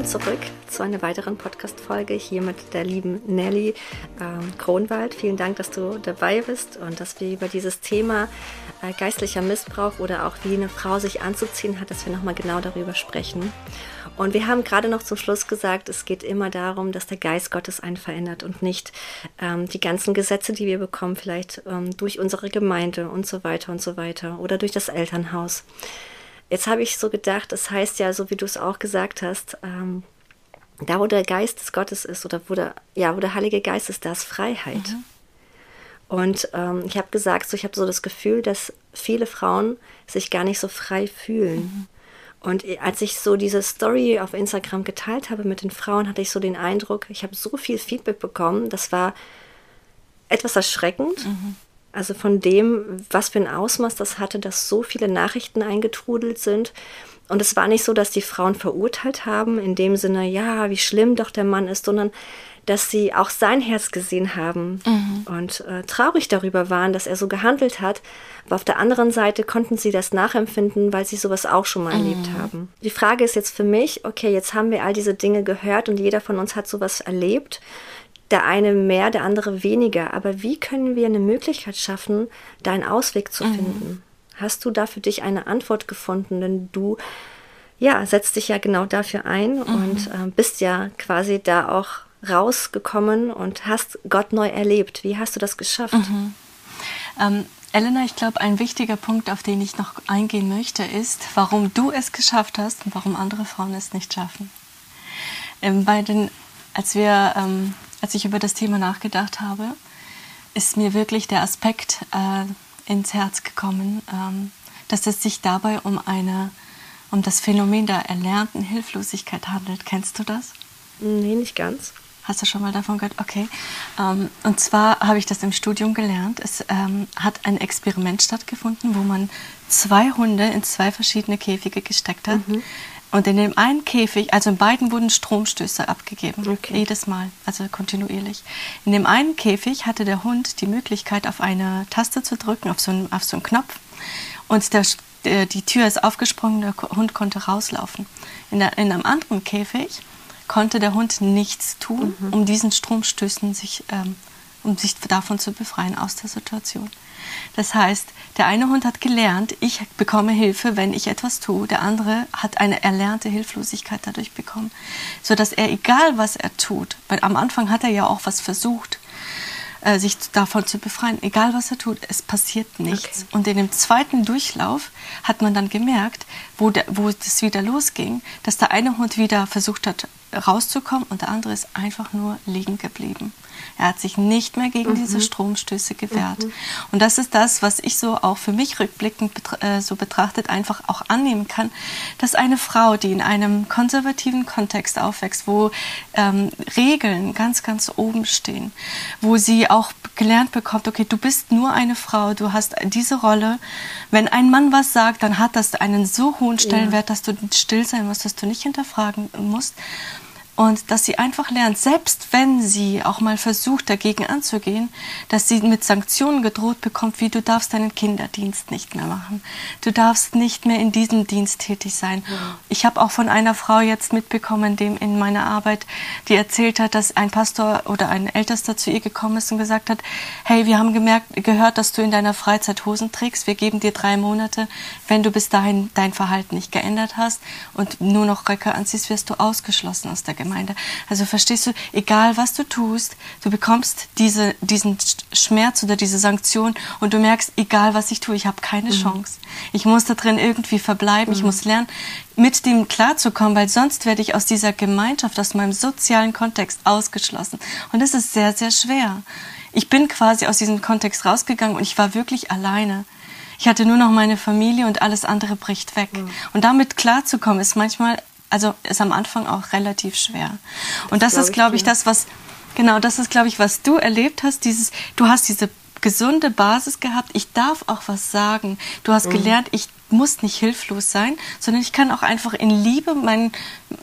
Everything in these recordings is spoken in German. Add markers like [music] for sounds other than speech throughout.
willkommen zurück zu einer weiteren Podcast-Folge hier mit der lieben Nelly ähm, Kronwald. Vielen Dank, dass du dabei bist und dass wir über dieses Thema äh, geistlicher Missbrauch oder auch wie eine Frau sich anzuziehen hat, dass wir nochmal genau darüber sprechen. Und wir haben gerade noch zum Schluss gesagt, es geht immer darum, dass der Geist Gottes einen verändert und nicht ähm, die ganzen Gesetze, die wir bekommen, vielleicht ähm, durch unsere Gemeinde und so weiter und so weiter oder durch das Elternhaus. Jetzt habe ich so gedacht, das heißt ja, so wie du es auch gesagt hast, ähm, da wo der Geist des Gottes ist oder wo der, ja, wo der Heilige Geist ist, da ist Freiheit. Mhm. Und ähm, ich habe gesagt, so, ich habe so das Gefühl, dass viele Frauen sich gar nicht so frei fühlen. Mhm. Und als ich so diese Story auf Instagram geteilt habe mit den Frauen, hatte ich so den Eindruck, ich habe so viel Feedback bekommen, das war etwas erschreckend. Mhm. Also von dem, was für ein Ausmaß das hatte, dass so viele Nachrichten eingetrudelt sind. Und es war nicht so, dass die Frauen verurteilt haben, in dem Sinne, ja, wie schlimm doch der Mann ist, sondern dass sie auch sein Herz gesehen haben mhm. und äh, traurig darüber waren, dass er so gehandelt hat. Aber auf der anderen Seite konnten sie das nachempfinden, weil sie sowas auch schon mal mhm. erlebt haben. Die Frage ist jetzt für mich, okay, jetzt haben wir all diese Dinge gehört und jeder von uns hat sowas erlebt der eine mehr, der andere weniger. Aber wie können wir eine Möglichkeit schaffen, da einen Ausweg zu mhm. finden? Hast du da für dich eine Antwort gefunden? Denn du, ja, setzt dich ja genau dafür ein mhm. und äh, bist ja quasi da auch rausgekommen und hast Gott neu erlebt. Wie hast du das geschafft? Mhm. Ähm, Elena, ich glaube, ein wichtiger Punkt, auf den ich noch eingehen möchte, ist, warum du es geschafft hast und warum andere Frauen es nicht schaffen. Ähm, bei den, als wir ähm, als ich über das Thema nachgedacht habe, ist mir wirklich der Aspekt äh, ins Herz gekommen, ähm, dass es sich dabei um eine, um das Phänomen der erlernten Hilflosigkeit handelt. Kennst du das? Nee, nicht ganz. Hast du schon mal davon gehört? Okay. Ähm, und zwar habe ich das im Studium gelernt. Es ähm, hat ein Experiment stattgefunden, wo man zwei Hunde in zwei verschiedene Käfige gesteckt hat. Mhm. Und in dem einen Käfig, also in beiden wurden Stromstöße abgegeben, okay. jedes Mal, also kontinuierlich. In dem einen Käfig hatte der Hund die Möglichkeit, auf eine Taste zu drücken, auf so einen, auf so einen Knopf. Und der, der, die Tür ist aufgesprungen, der Hund konnte rauslaufen. In, der, in einem anderen Käfig konnte der Hund nichts tun, mhm. um diesen Stromstößen sich, ähm, um sich davon zu befreien aus der Situation. Das heißt, der eine Hund hat gelernt, ich bekomme Hilfe, wenn ich etwas tue. Der andere hat eine erlernte Hilflosigkeit dadurch bekommen, sodass er, egal was er tut, weil am Anfang hat er ja auch was versucht, äh, sich davon zu befreien, egal was er tut, es passiert nichts. Okay. Und in dem zweiten Durchlauf hat man dann gemerkt, wo, der, wo das wieder losging, dass der eine Hund wieder versucht hat, rauszukommen und der andere ist einfach nur liegen geblieben. Er hat sich nicht mehr gegen mhm. diese Stromstöße gewehrt. Mhm. Und das ist das, was ich so auch für mich rückblickend äh, so betrachtet einfach auch annehmen kann, dass eine Frau, die in einem konservativen Kontext aufwächst, wo ähm, Regeln ganz, ganz oben stehen, wo sie auch gelernt bekommt, okay, du bist nur eine Frau, du hast diese Rolle. Wenn ein Mann was sagt, dann hat das einen so hohen Stellenwert, ja. dass du still sein musst, dass du nicht hinterfragen musst und dass sie einfach lernt, selbst wenn sie auch mal versucht, dagegen anzugehen, dass sie mit Sanktionen gedroht bekommt, wie du darfst deinen Kinderdienst nicht mehr machen, du darfst nicht mehr in diesem Dienst tätig sein. Ich habe auch von einer Frau jetzt mitbekommen, dem in meiner Arbeit, die erzählt hat, dass ein Pastor oder ein Ältester zu ihr gekommen ist und gesagt hat, hey, wir haben gemerkt, gehört, dass du in deiner Freizeit Hosen trägst, wir geben dir drei Monate, wenn du bis dahin dein Verhalten nicht geändert hast und nur noch Röcke anziehst, wirst du ausgeschlossen aus der Gemeinde. Gemeinde. Also verstehst du, egal was du tust, du bekommst diese, diesen Schmerz oder diese Sanktion und du merkst, egal was ich tue, ich habe keine mhm. Chance. Ich muss da drin irgendwie verbleiben, mhm. ich muss lernen, mit dem klarzukommen, weil sonst werde ich aus dieser Gemeinschaft, aus meinem sozialen Kontext ausgeschlossen. Und das ist sehr, sehr schwer. Ich bin quasi aus diesem Kontext rausgegangen und ich war wirklich alleine. Ich hatte nur noch meine Familie und alles andere bricht weg. Mhm. Und damit klarzukommen ist manchmal also ist am Anfang auch relativ schwer. Und das, das ist, glaube ich, das, was, genau, das ist, glaube ich, was du erlebt hast, dieses, du hast diese gesunde Basis gehabt, ich darf auch was sagen. Du hast mhm. gelernt, ich muss nicht hilflos sein, sondern ich kann auch einfach in Liebe mein,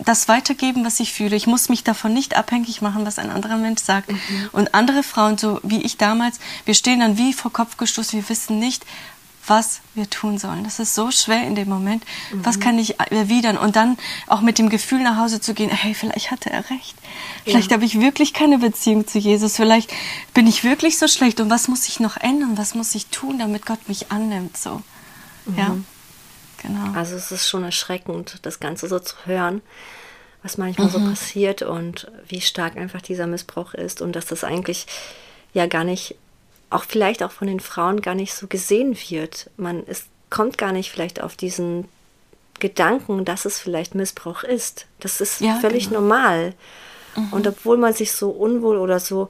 das weitergeben, was ich fühle. Ich muss mich davon nicht abhängig machen, was ein anderer Mensch sagt. Mhm. Und andere Frauen, so wie ich damals, wir stehen dann wie vor Kopf gestoßen, wir wissen nicht, was wir tun sollen. Das ist so schwer in dem Moment. Mhm. Was kann ich erwidern? Und dann auch mit dem Gefühl nach Hause zu gehen, hey, vielleicht hatte er recht. Vielleicht ja. habe ich wirklich keine Beziehung zu Jesus. Vielleicht bin ich wirklich so schlecht. Und was muss ich noch ändern? Was muss ich tun, damit Gott mich annimmt? So. Mhm. Ja. Genau. Also es ist schon erschreckend, das Ganze so zu hören, was manchmal mhm. so passiert und wie stark einfach dieser Missbrauch ist und dass das eigentlich ja gar nicht auch vielleicht auch von den Frauen gar nicht so gesehen wird. Man es kommt gar nicht vielleicht auf diesen Gedanken, dass es vielleicht Missbrauch ist. Das ist ja, völlig genau. normal. Mhm. Und obwohl man sich so unwohl oder so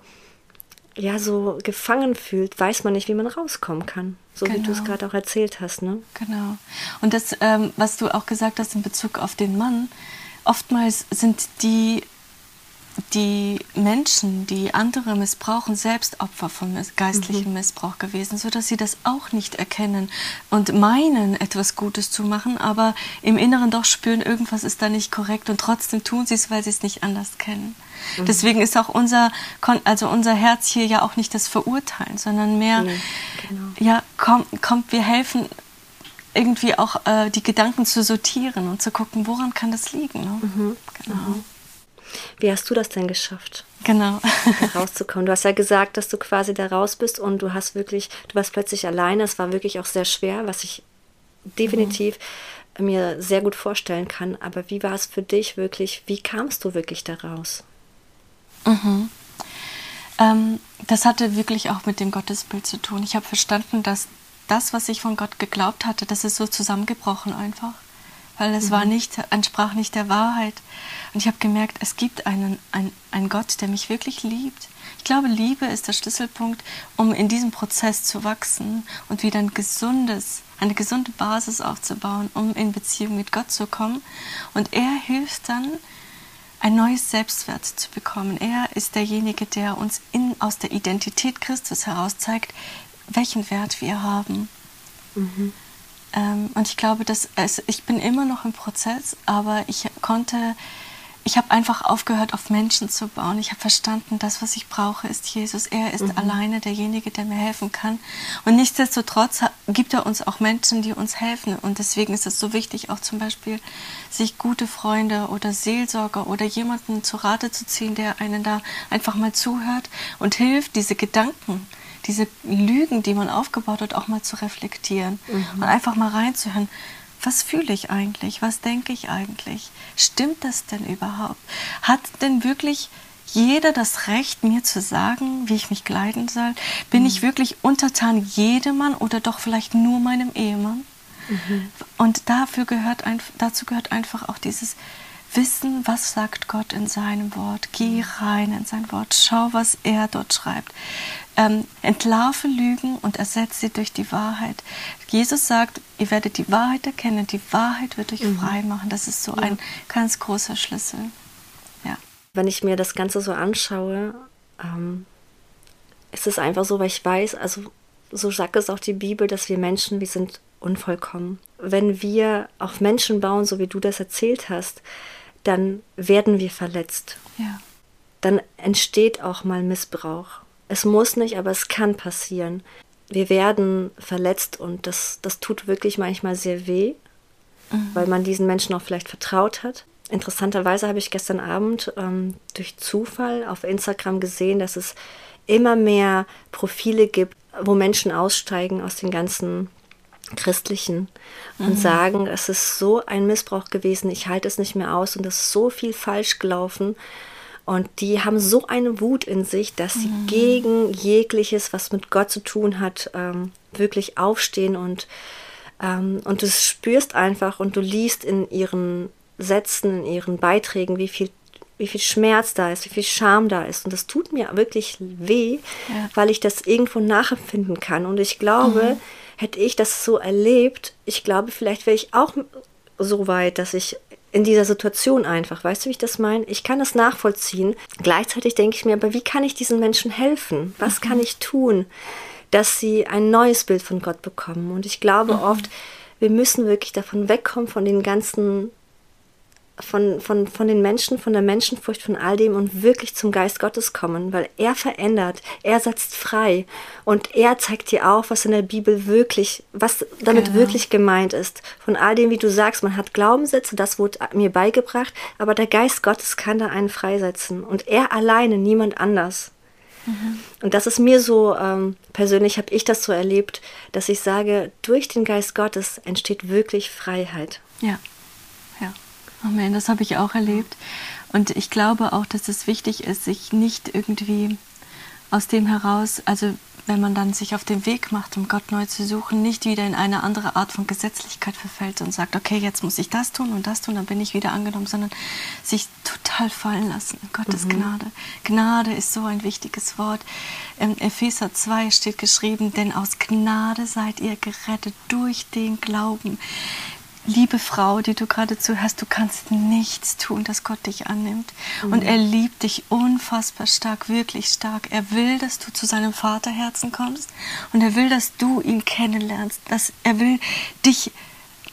ja so gefangen fühlt, weiß man nicht, wie man rauskommen kann. So genau. wie du es genau. gerade auch erzählt hast, ne? Genau. Und das, ähm, was du auch gesagt hast in Bezug auf den Mann, oftmals sind die die Menschen, die andere missbrauchen, selbst Opfer von geistlichem mhm. Missbrauch gewesen, sodass sie das auch nicht erkennen und meinen, etwas Gutes zu machen, aber im Inneren doch spüren, irgendwas ist da nicht korrekt und trotzdem tun sie es, weil sie es nicht anders kennen. Mhm. Deswegen ist auch unser, also unser Herz hier ja auch nicht das Verurteilen, sondern mehr, mhm. genau. ja, kommt, kommt, wir helfen irgendwie auch äh, die Gedanken zu sortieren und zu gucken, woran kann das liegen. Ne? Mhm. Genau. Mhm. Wie hast du das denn geschafft? Genau. rauszukommen. Du hast ja gesagt, dass du quasi da raus bist und du hast wirklich, du warst plötzlich alleine. Es war wirklich auch sehr schwer, was ich definitiv mhm. mir sehr gut vorstellen kann. Aber wie war es für dich wirklich? Wie kamst du wirklich da raus? Mhm. Ähm, das hatte wirklich auch mit dem Gottesbild zu tun. Ich habe verstanden, dass das, was ich von Gott geglaubt hatte, das ist so zusammengebrochen einfach weil es mhm. war nicht, entsprach nicht der Wahrheit. Und ich habe gemerkt, es gibt einen, ein, einen Gott, der mich wirklich liebt. Ich glaube, Liebe ist der Schlüsselpunkt, um in diesem Prozess zu wachsen und wieder ein gesundes, eine gesunde Basis aufzubauen, um in Beziehung mit Gott zu kommen. Und er hilft dann, ein neues Selbstwert zu bekommen. Er ist derjenige, der uns in, aus der Identität Christus heraus zeigt, welchen Wert wir haben. Mhm. Ähm, und ich glaube, dass es, ich bin immer noch im Prozess, aber ich konnte, ich habe einfach aufgehört, auf Menschen zu bauen. Ich habe verstanden, das, was ich brauche, ist Jesus. Er ist mhm. alleine derjenige, der mir helfen kann. Und nichtsdestotrotz gibt er uns auch Menschen, die uns helfen. Und deswegen ist es so wichtig, auch zum Beispiel sich gute Freunde oder Seelsorger oder jemanden zu Rate zu ziehen, der einen da einfach mal zuhört und hilft, diese Gedanken, diese Lügen, die man aufgebaut hat, auch mal zu reflektieren mhm. und einfach mal reinzuhören. Was fühle ich eigentlich? Was denke ich eigentlich? Stimmt das denn überhaupt? Hat denn wirklich jeder das Recht, mir zu sagen, wie ich mich kleiden soll? Bin mhm. ich wirklich untertan jedem Mann oder doch vielleicht nur meinem Ehemann? Mhm. Und dafür gehört ein, dazu gehört einfach auch dieses Wissen, was sagt Gott in seinem Wort. Geh rein in sein Wort, schau, was er dort schreibt ähm, entlarve Lügen und ersetze sie durch die Wahrheit. Jesus sagt, ihr werdet die Wahrheit erkennen, die Wahrheit wird euch mhm. frei machen. Das ist so ja. ein ganz großer Schlüssel. Ja. Wenn ich mir das Ganze so anschaue, ähm, ist es einfach so, weil ich weiß, also so sagt es auch die Bibel, dass wir Menschen, wir sind unvollkommen. Wenn wir auf Menschen bauen, so wie du das erzählt hast, dann werden wir verletzt. Ja. Dann entsteht auch mal Missbrauch. Es muss nicht, aber es kann passieren. Wir werden verletzt und das, das tut wirklich manchmal sehr weh, mhm. weil man diesen Menschen auch vielleicht vertraut hat. Interessanterweise habe ich gestern Abend ähm, durch Zufall auf Instagram gesehen, dass es immer mehr Profile gibt, wo Menschen aussteigen aus den ganzen Christlichen und mhm. sagen, es ist so ein Missbrauch gewesen, ich halte es nicht mehr aus und es ist so viel falsch gelaufen. Und die haben so eine Wut in sich, dass sie mhm. gegen jegliches, was mit Gott zu tun hat, ähm, wirklich aufstehen und, ähm, und du spürst einfach und du liest in ihren Sätzen, in ihren Beiträgen, wie viel wie viel Schmerz da ist, wie viel Scham da ist. Und das tut mir wirklich weh, ja. weil ich das irgendwo nachempfinden kann. Und ich glaube, mhm. hätte ich das so erlebt, ich glaube, vielleicht wäre ich auch so weit, dass ich in dieser Situation einfach. Weißt du, wie ich das meine? Ich kann das nachvollziehen. Gleichzeitig denke ich mir, aber wie kann ich diesen Menschen helfen? Was mhm. kann ich tun, dass sie ein neues Bild von Gott bekommen? Und ich glaube mhm. oft, wir müssen wirklich davon wegkommen, von den ganzen von, von, von den Menschen, von der Menschenfurcht, von all dem und wirklich zum Geist Gottes kommen, weil er verändert, er setzt frei und er zeigt dir auf, was in der Bibel wirklich, was damit genau. wirklich gemeint ist. Von all dem, wie du sagst, man hat Glaubenssätze, das wurde mir beigebracht, aber der Geist Gottes kann da einen freisetzen und er alleine, niemand anders. Mhm. Und das ist mir so, ähm, persönlich habe ich das so erlebt, dass ich sage, durch den Geist Gottes entsteht wirklich Freiheit. Ja. Amen, das habe ich auch erlebt. Und ich glaube auch, dass es wichtig ist, sich nicht irgendwie aus dem heraus, also wenn man dann sich auf den Weg macht, um Gott neu zu suchen, nicht wieder in eine andere Art von Gesetzlichkeit verfällt und sagt, okay, jetzt muss ich das tun und das tun, dann bin ich wieder angenommen, sondern sich total fallen lassen in Gottes mhm. Gnade. Gnade ist so ein wichtiges Wort. Im Epheser 2 steht geschrieben, denn aus Gnade seid ihr gerettet durch den Glauben liebe Frau, die du gerade zuhörst, du kannst nichts tun, dass Gott dich annimmt. Mhm. Und er liebt dich unfassbar stark, wirklich stark. Er will, dass du zu seinem Vaterherzen kommst und er will, dass du ihn kennenlernst. Dass er will dich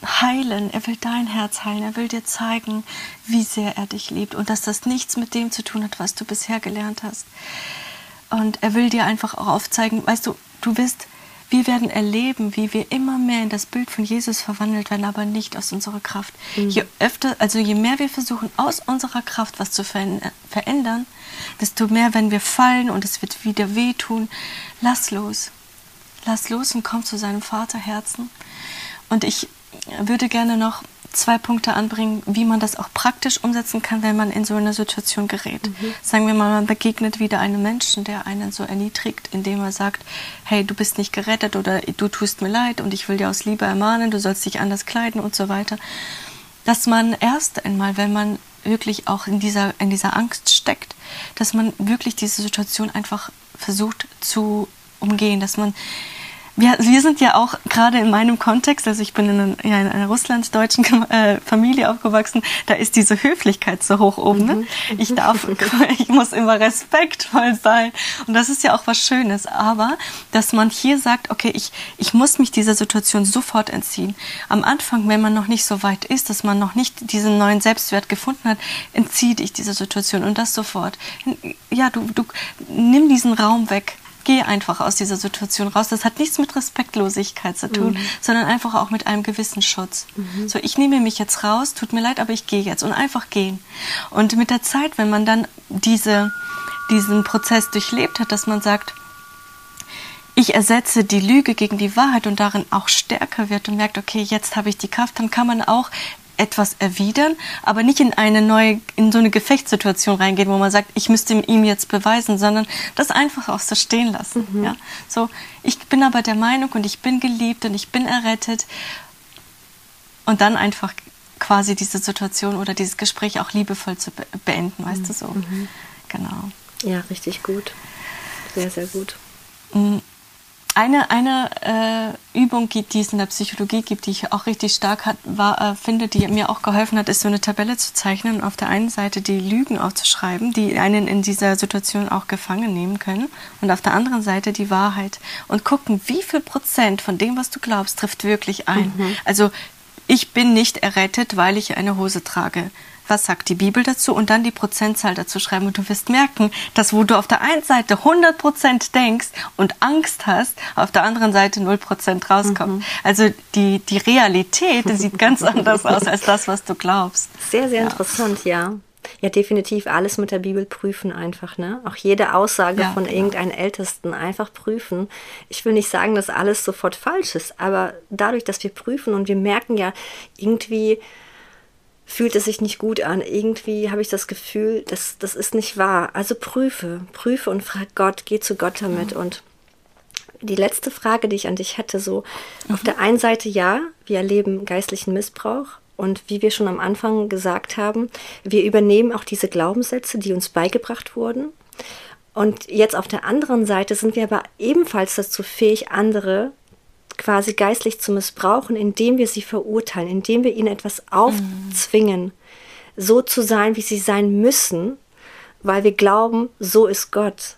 heilen, er will dein Herz heilen, er will dir zeigen, wie sehr er dich liebt und dass das nichts mit dem zu tun hat, was du bisher gelernt hast. Und er will dir einfach auch aufzeigen, weißt du, du wirst wir werden erleben, wie wir immer mehr in das Bild von Jesus verwandelt werden, aber nicht aus unserer Kraft. Mhm. Je öfter, also je mehr wir versuchen, aus unserer Kraft was zu verändern, desto mehr, wenn wir fallen und es wird wieder wehtun, lass los. Lass los und komm zu seinem Vaterherzen. Und ich würde gerne noch zwei Punkte anbringen, wie man das auch praktisch umsetzen kann, wenn man in so eine Situation gerät. Mhm. Sagen wir mal, man begegnet wieder einem Menschen, der einen so erniedrigt, indem er sagt, hey, du bist nicht gerettet oder du tust mir leid und ich will dir aus Liebe ermahnen, du sollst dich anders kleiden und so weiter. Dass man erst einmal, wenn man wirklich auch in dieser, in dieser Angst steckt, dass man wirklich diese Situation einfach versucht zu umgehen, dass man wir, wir sind ja auch gerade in meinem Kontext, also ich bin in, einer, ja, in einer russlanddeutschen äh, Familie aufgewachsen, da ist diese Höflichkeit so hoch oben. Ne? Mhm. Ich darf, [laughs] [laughs] ich muss immer respektvoll sein. Und das ist ja auch was Schönes. Aber, dass man hier sagt, okay, ich, ich muss mich dieser Situation sofort entziehen. Am Anfang, wenn man noch nicht so weit ist, dass man noch nicht diesen neuen Selbstwert gefunden hat, entziehe dich dieser Situation und das sofort. Ja, du, du nimm diesen Raum weg geh einfach aus dieser Situation raus. Das hat nichts mit Respektlosigkeit zu tun, mhm. sondern einfach auch mit einem gewissen Schutz. Mhm. So, ich nehme mich jetzt raus, tut mir leid, aber ich gehe jetzt und einfach gehen. Und mit der Zeit, wenn man dann diese, diesen Prozess durchlebt hat, dass man sagt, ich ersetze die Lüge gegen die Wahrheit und darin auch stärker wird und merkt, okay, jetzt habe ich die Kraft, dann kann man auch etwas erwidern, aber nicht in eine neue, in so eine Gefechtssituation reingehen, wo man sagt, ich müsste ihm jetzt beweisen, sondern das einfach auch so stehen lassen. Mhm. Ja? So, ich bin aber der Meinung und ich bin geliebt und ich bin errettet und dann einfach quasi diese Situation oder dieses Gespräch auch liebevoll zu beenden, weißt mhm. du so. Mhm. Genau. Ja, richtig gut. Sehr, sehr gut. Mhm. Eine, eine äh, Übung, die es in der Psychologie gibt, die ich auch richtig stark hat, war, äh, finde, die mir auch geholfen hat, ist so eine Tabelle zu zeichnen und auf der einen Seite die Lügen aufzuschreiben, die einen in dieser Situation auch gefangen nehmen können und auf der anderen Seite die Wahrheit und gucken, wie viel Prozent von dem, was du glaubst, trifft wirklich ein. Mhm. Also ich bin nicht errettet, weil ich eine Hose trage was sagt die Bibel dazu und dann die Prozentzahl dazu schreiben. Und du wirst merken, dass wo du auf der einen Seite 100 Prozent denkst und Angst hast, auf der anderen Seite 0 Prozent rauskommt. Mhm. Also die, die Realität die sieht ganz anders [laughs] aus als das, was du glaubst. Sehr, sehr ja. interessant, ja. Ja, definitiv alles mit der Bibel prüfen einfach, ne? Auch jede Aussage ja, von genau. irgendeinem Ältesten einfach prüfen. Ich will nicht sagen, dass alles sofort falsch ist, aber dadurch, dass wir prüfen und wir merken ja irgendwie, fühlt es sich nicht gut an. Irgendwie habe ich das Gefühl, das, das ist nicht wahr. Also prüfe, prüfe und frag Gott, geh zu Gott damit. Mhm. Und die letzte Frage, die ich an dich hätte, so mhm. auf der einen Seite ja, wir erleben geistlichen Missbrauch. Und wie wir schon am Anfang gesagt haben, wir übernehmen auch diese Glaubenssätze, die uns beigebracht wurden. Und jetzt auf der anderen Seite sind wir aber ebenfalls dazu fähig, andere quasi geistlich zu missbrauchen, indem wir sie verurteilen, indem wir ihnen etwas aufzwingen, mhm. so zu sein, wie sie sein müssen, weil wir glauben, so ist Gott.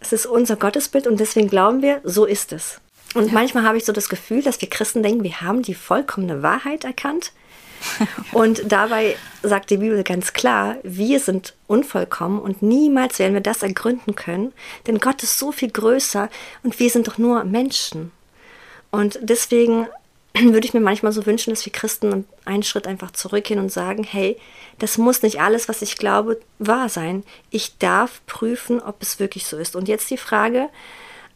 Es ist unser Gottesbild und deswegen glauben wir, so ist es. Und ja. manchmal habe ich so das Gefühl, dass wir Christen denken, wir haben die vollkommene Wahrheit erkannt [laughs] Und dabei sagt die Bibel ganz klar, wir sind unvollkommen und niemals werden wir das ergründen können, denn Gott ist so viel größer und wir sind doch nur Menschen. Und deswegen [clears throat] würde ich mir manchmal so wünschen, dass wir Christen einen Schritt einfach zurückgehen und sagen, hey, das muss nicht alles, was ich glaube, wahr sein. Ich darf prüfen, ob es wirklich so ist. Und jetzt die Frage,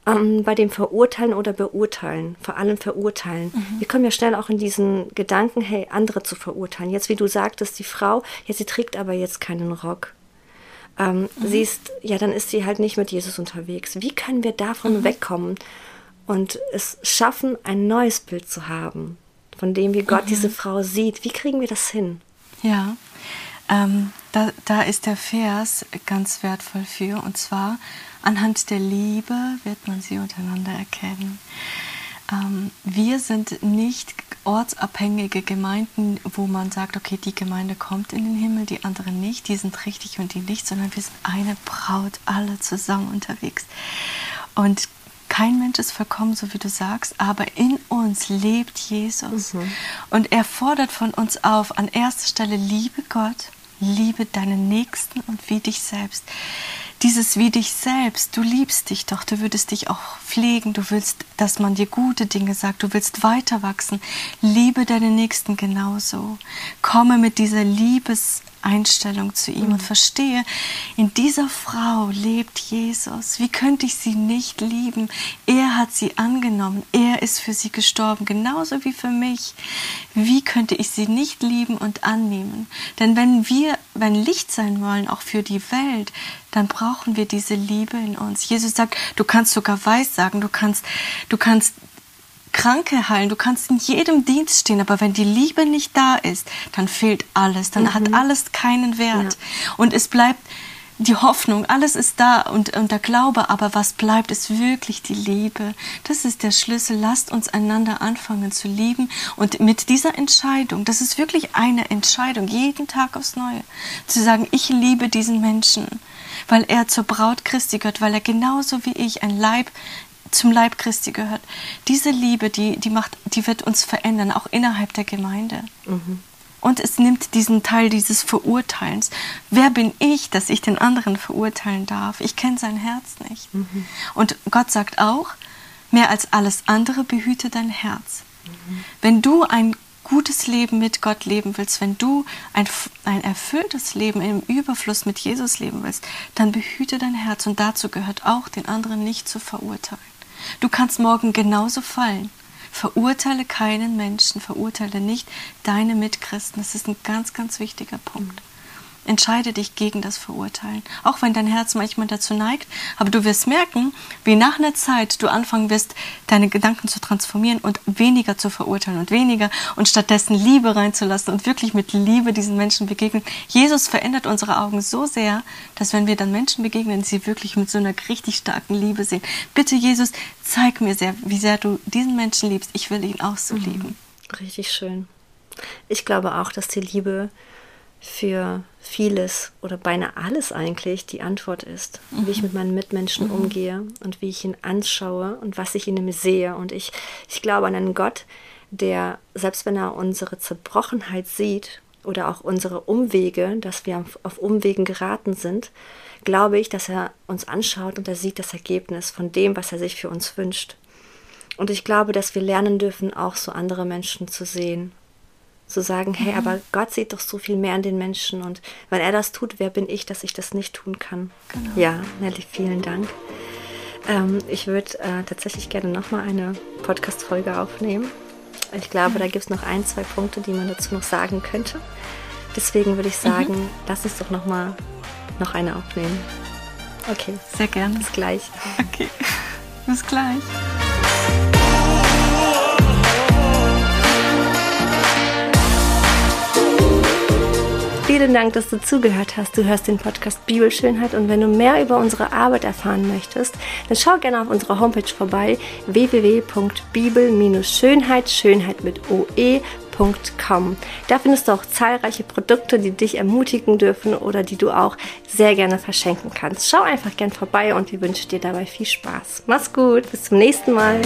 ähm, bei dem Verurteilen oder Beurteilen, vor allem Verurteilen. Mhm. Wir kommen ja schnell auch in diesen Gedanken, hey, andere zu verurteilen. Jetzt, wie du sagtest, die Frau, ja, sie trägt aber jetzt keinen Rock. Ähm, mhm. Sie ist, ja, dann ist sie halt nicht mit Jesus unterwegs. Wie können wir davon mhm. wegkommen und es schaffen, ein neues Bild zu haben, von dem, wie Gott mhm. diese Frau sieht? Wie kriegen wir das hin? Ja, ähm, da, da ist der Vers ganz wertvoll für, und zwar, Anhand der Liebe wird man sie untereinander erkennen. Ähm, wir sind nicht ortsabhängige Gemeinden, wo man sagt, okay, die Gemeinde kommt in den Himmel, die anderen nicht, die sind richtig und die nicht, sondern wir sind eine Braut, alle zusammen unterwegs. Und kein Mensch ist vollkommen, so wie du sagst, aber in uns lebt Jesus. Mhm. Und er fordert von uns auf, an erster Stelle, liebe Gott, liebe deinen Nächsten und wie dich selbst dieses wie dich selbst, du liebst dich doch, du würdest dich auch pflegen, du willst, dass man dir gute Dinge sagt, du willst weiter wachsen. Liebe deine Nächsten genauso. Komme mit dieser Liebes Einstellung zu ihm mhm. und verstehe, in dieser Frau lebt Jesus. Wie könnte ich sie nicht lieben? Er hat sie angenommen. Er ist für sie gestorben, genauso wie für mich. Wie könnte ich sie nicht lieben und annehmen? Denn wenn wir, wenn Licht sein wollen, auch für die Welt, dann brauchen wir diese Liebe in uns. Jesus sagt, du kannst sogar weiß sagen, du kannst, du kannst Kranke heilen, du kannst in jedem Dienst stehen, aber wenn die Liebe nicht da ist, dann fehlt alles, dann mhm. hat alles keinen Wert. Ja. Und es bleibt die Hoffnung, alles ist da und, und der Glaube, aber was bleibt, ist wirklich die Liebe. Das ist der Schlüssel. Lasst uns einander anfangen zu lieben und mit dieser Entscheidung, das ist wirklich eine Entscheidung, jeden Tag aufs Neue, zu sagen, ich liebe diesen Menschen, weil er zur Braut Christi gehört, weil er genauso wie ich ein Leib zum Leib Christi gehört. Diese Liebe, die, die, macht, die wird uns verändern, auch innerhalb der Gemeinde. Mhm. Und es nimmt diesen Teil dieses Verurteilens. Wer bin ich, dass ich den anderen verurteilen darf? Ich kenne sein Herz nicht. Mhm. Und Gott sagt auch, mehr als alles andere behüte dein Herz. Mhm. Wenn du ein gutes Leben mit Gott leben willst, wenn du ein, ein erfülltes Leben im Überfluss mit Jesus leben willst, dann behüte dein Herz und dazu gehört auch, den anderen nicht zu verurteilen. Du kannst morgen genauso fallen. Verurteile keinen Menschen, verurteile nicht deine Mitchristen. Das ist ein ganz, ganz wichtiger Punkt. Entscheide dich gegen das Verurteilen, auch wenn dein Herz manchmal dazu neigt. Aber du wirst merken, wie nach einer Zeit du anfangen wirst, deine Gedanken zu transformieren und weniger zu verurteilen und weniger und stattdessen Liebe reinzulassen und wirklich mit Liebe diesen Menschen begegnen. Jesus verändert unsere Augen so sehr, dass wenn wir dann Menschen begegnen, sie wirklich mit so einer richtig starken Liebe sehen. Bitte Jesus, zeig mir sehr, wie sehr du diesen Menschen liebst. Ich will ihn auch so mhm. lieben. Richtig schön. Ich glaube auch, dass die Liebe für vieles oder beinahe alles eigentlich die Antwort ist, mhm. wie ich mit meinen Mitmenschen mhm. umgehe und wie ich ihn anschaue und was ich in ihm sehe. Und ich, ich glaube an einen Gott, der, selbst wenn er unsere Zerbrochenheit sieht oder auch unsere Umwege, dass wir auf Umwegen geraten sind, glaube ich, dass er uns anschaut und er sieht das Ergebnis von dem, was er sich für uns wünscht. Und ich glaube, dass wir lernen dürfen, auch so andere Menschen zu sehen zu sagen, hey, mhm. aber Gott sieht doch so viel mehr in den Menschen und wenn er das tut, wer bin ich, dass ich das nicht tun kann? Genau. Ja, Nelly, vielen Dank. Ähm, ich würde äh, tatsächlich gerne nochmal eine Podcast-Folge aufnehmen. Ich glaube, mhm. da gibt es noch ein, zwei Punkte, die man dazu noch sagen könnte. Deswegen würde ich mhm. sagen, mhm. lass uns doch nochmal noch eine aufnehmen. Okay. Sehr gerne. Bis gleich. Okay. [laughs] Bis gleich. Vielen Dank, dass du zugehört hast. Du hörst den Podcast Bibelschönheit und wenn du mehr über unsere Arbeit erfahren möchtest, dann schau gerne auf unserer Homepage vorbei www.bibel-schönheit, Schönheit mit oe.com. Da findest du auch zahlreiche Produkte, die dich ermutigen dürfen oder die du auch sehr gerne verschenken kannst. Schau einfach gern vorbei und wir wünschen dir dabei viel Spaß. Mach's gut, bis zum nächsten Mal.